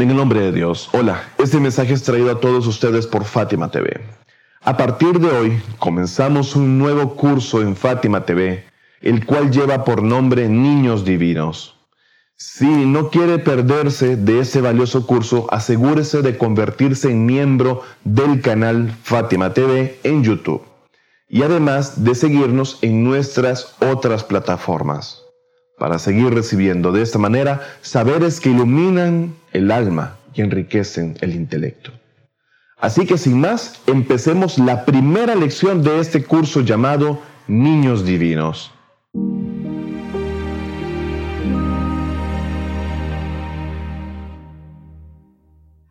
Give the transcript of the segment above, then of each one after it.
En el nombre de Dios, hola, este mensaje es traído a todos ustedes por Fátima TV. A partir de hoy comenzamos un nuevo curso en Fátima TV, el cual lleva por nombre Niños Divinos. Si no quiere perderse de ese valioso curso, asegúrese de convertirse en miembro del canal Fátima TV en YouTube y además de seguirnos en nuestras otras plataformas para seguir recibiendo de esta manera saberes que iluminan el alma y enriquecen el intelecto. Así que sin más, empecemos la primera lección de este curso llamado Niños Divinos.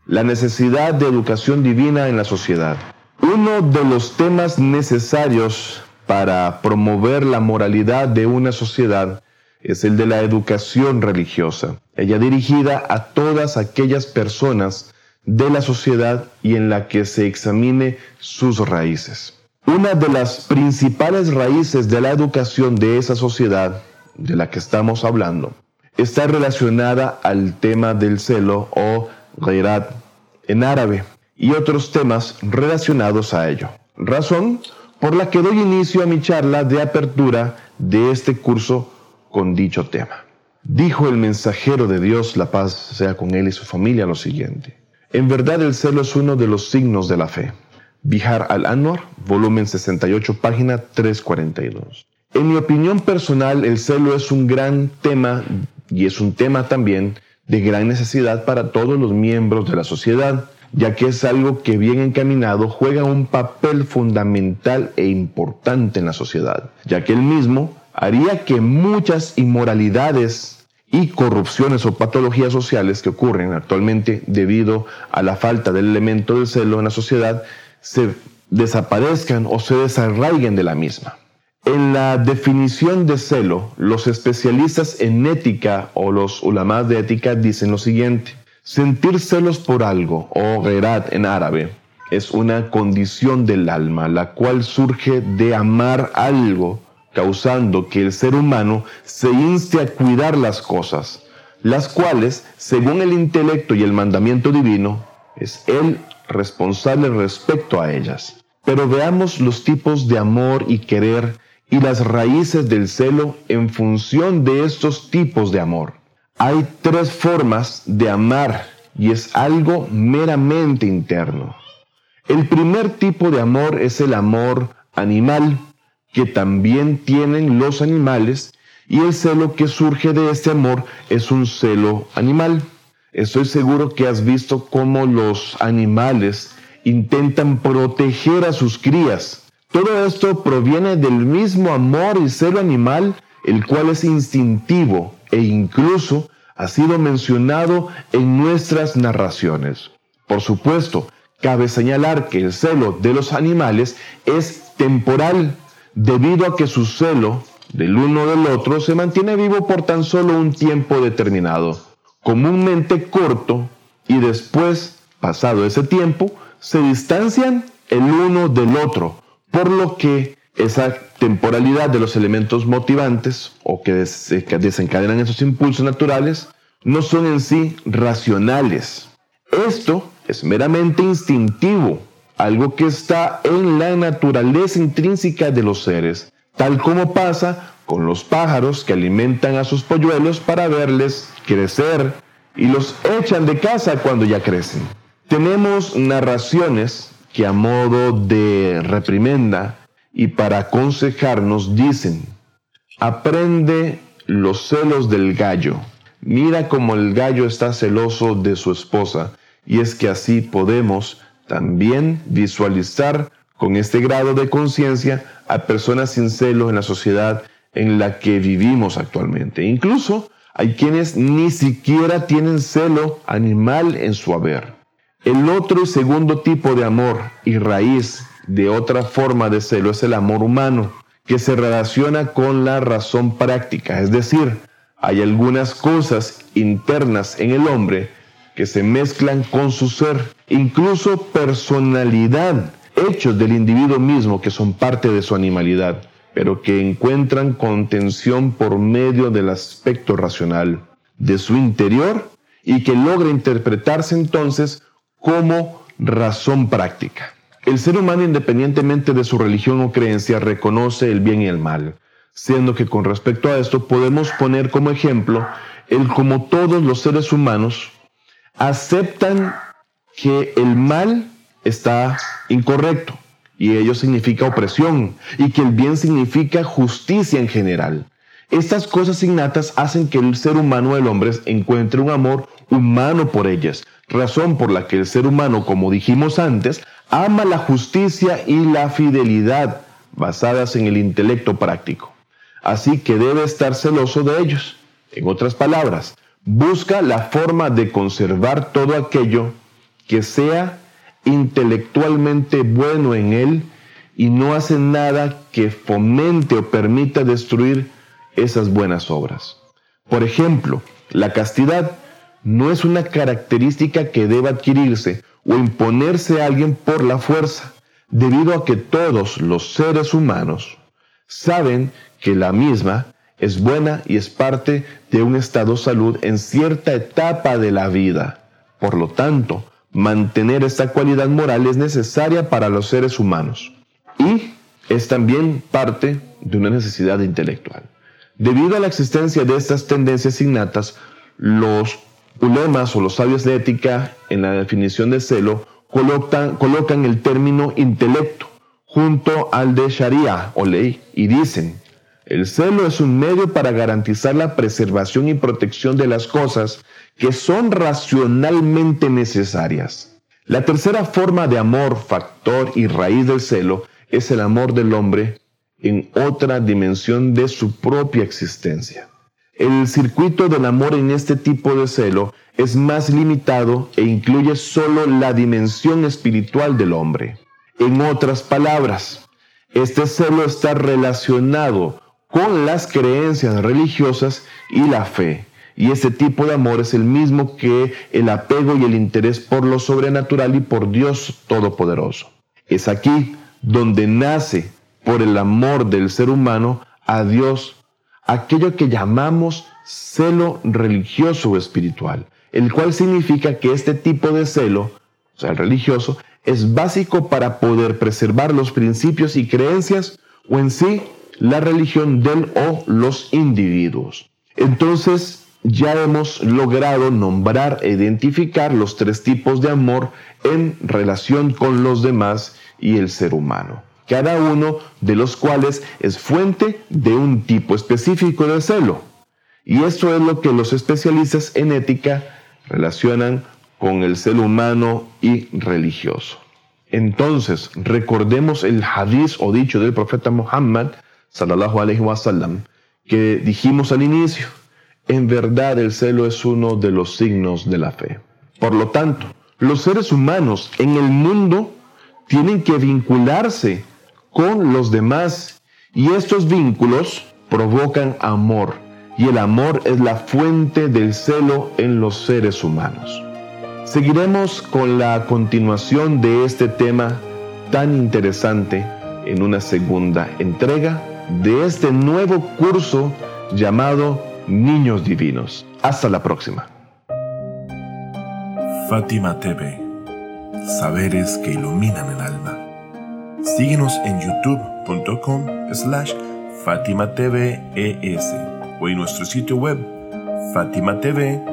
La necesidad de educación divina en la sociedad. Uno de los temas necesarios para promover la moralidad de una sociedad es el de la educación religiosa, ella dirigida a todas aquellas personas de la sociedad y en la que se examine sus raíces. Una de las principales raíces de la educación de esa sociedad de la que estamos hablando está relacionada al tema del celo o ghairat en árabe y otros temas relacionados a ello. Razón por la que doy inicio a mi charla de apertura de este curso con dicho tema. Dijo el mensajero de Dios, la paz sea con él y su familia, lo siguiente. En verdad el celo es uno de los signos de la fe. Bihar al-Anwar, volumen 68, página 342. En mi opinión personal, el celo es un gran tema y es un tema también de gran necesidad para todos los miembros de la sociedad, ya que es algo que bien encaminado juega un papel fundamental e importante en la sociedad, ya que el mismo haría que muchas inmoralidades y corrupciones o patologías sociales que ocurren actualmente debido a la falta del elemento del celo en la sociedad se desaparezcan o se desarraiguen de la misma. En la definición de celo, los especialistas en ética o los ulamás de ética dicen lo siguiente. Sentir celos por algo, o gerat en árabe, es una condición del alma, la cual surge de amar algo causando que el ser humano se inste a cuidar las cosas, las cuales, según el intelecto y el mandamiento divino, es Él responsable respecto a ellas. Pero veamos los tipos de amor y querer y las raíces del celo en función de estos tipos de amor. Hay tres formas de amar y es algo meramente interno. El primer tipo de amor es el amor animal, que también tienen los animales y el celo que surge de este amor es un celo animal. Estoy seguro que has visto cómo los animales intentan proteger a sus crías. Todo esto proviene del mismo amor y celo animal, el cual es instintivo e incluso ha sido mencionado en nuestras narraciones. Por supuesto, cabe señalar que el celo de los animales es temporal, debido a que su celo del uno del otro se mantiene vivo por tan solo un tiempo determinado, comúnmente corto, y después, pasado ese tiempo, se distancian el uno del otro, por lo que esa temporalidad de los elementos motivantes o que desencadenan esos impulsos naturales no son en sí racionales. Esto es meramente instintivo algo que está en la naturaleza intrínseca de los seres, tal como pasa con los pájaros que alimentan a sus polluelos para verles crecer y los echan de casa cuando ya crecen. Tenemos narraciones que a modo de reprimenda y para aconsejarnos dicen, aprende los celos del gallo. Mira cómo el gallo está celoso de su esposa y es que así podemos también visualizar con este grado de conciencia a personas sin celos en la sociedad en la que vivimos actualmente. Incluso hay quienes ni siquiera tienen celo animal en su haber. El otro y segundo tipo de amor y raíz de otra forma de celo es el amor humano, que se relaciona con la razón práctica, es decir, hay algunas cosas internas en el hombre que se mezclan con su ser, incluso personalidad, hechos del individuo mismo que son parte de su animalidad, pero que encuentran contención por medio del aspecto racional de su interior y que logra interpretarse entonces como razón práctica. El ser humano, independientemente de su religión o creencia, reconoce el bien y el mal, siendo que con respecto a esto podemos poner como ejemplo el como todos los seres humanos aceptan que el mal está incorrecto y ello significa opresión y que el bien significa justicia en general. Estas cosas innatas hacen que el ser humano, el hombre, encuentre un amor humano por ellas, razón por la que el ser humano, como dijimos antes, ama la justicia y la fidelidad basadas en el intelecto práctico. Así que debe estar celoso de ellos. En otras palabras, busca la forma de conservar todo aquello que sea intelectualmente bueno en él y no hace nada que fomente o permita destruir esas buenas obras. Por ejemplo, la castidad no es una característica que deba adquirirse o imponerse a alguien por la fuerza, debido a que todos los seres humanos saben que la misma es buena y es parte de un estado de salud en cierta etapa de la vida. Por lo tanto, mantener esta cualidad moral es necesaria para los seres humanos y es también parte de una necesidad intelectual. Debido a la existencia de estas tendencias innatas, los ulemas o los sabios de ética en la definición de celo colocan, colocan el término intelecto junto al de Sharia o ley y dicen, el celo es un medio para garantizar la preservación y protección de las cosas que son racionalmente necesarias. La tercera forma de amor, factor y raíz del celo es el amor del hombre en otra dimensión de su propia existencia. El circuito del amor en este tipo de celo es más limitado e incluye solo la dimensión espiritual del hombre. En otras palabras, este celo está relacionado con las creencias religiosas y la fe. Y este tipo de amor es el mismo que el apego y el interés por lo sobrenatural y por Dios Todopoderoso. Es aquí donde nace por el amor del ser humano a Dios aquello que llamamos celo religioso o espiritual, el cual significa que este tipo de celo, o sea, el religioso, es básico para poder preservar los principios y creencias o en sí la religión del o los individuos. Entonces, ya hemos logrado nombrar e identificar los tres tipos de amor en relación con los demás y el ser humano cada uno de los cuales es fuente de un tipo específico de celo. Y esto es lo que los especialistas en ética relacionan con el celo humano y religioso. Entonces, recordemos el hadiz o dicho del profeta Muhammad, sallallahu alaihi wasallam, que dijimos al inicio, en verdad el celo es uno de los signos de la fe. Por lo tanto, los seres humanos en el mundo tienen que vincularse con los demás y estos vínculos provocan amor y el amor es la fuente del celo en los seres humanos. Seguiremos con la continuación de este tema tan interesante en una segunda entrega de este nuevo curso llamado Niños Divinos. Hasta la próxima. Fátima TV, saberes que iluminan el alma. Síguenos en youtube.com slash fatimatves o en nuestro sitio web fatimatv.es.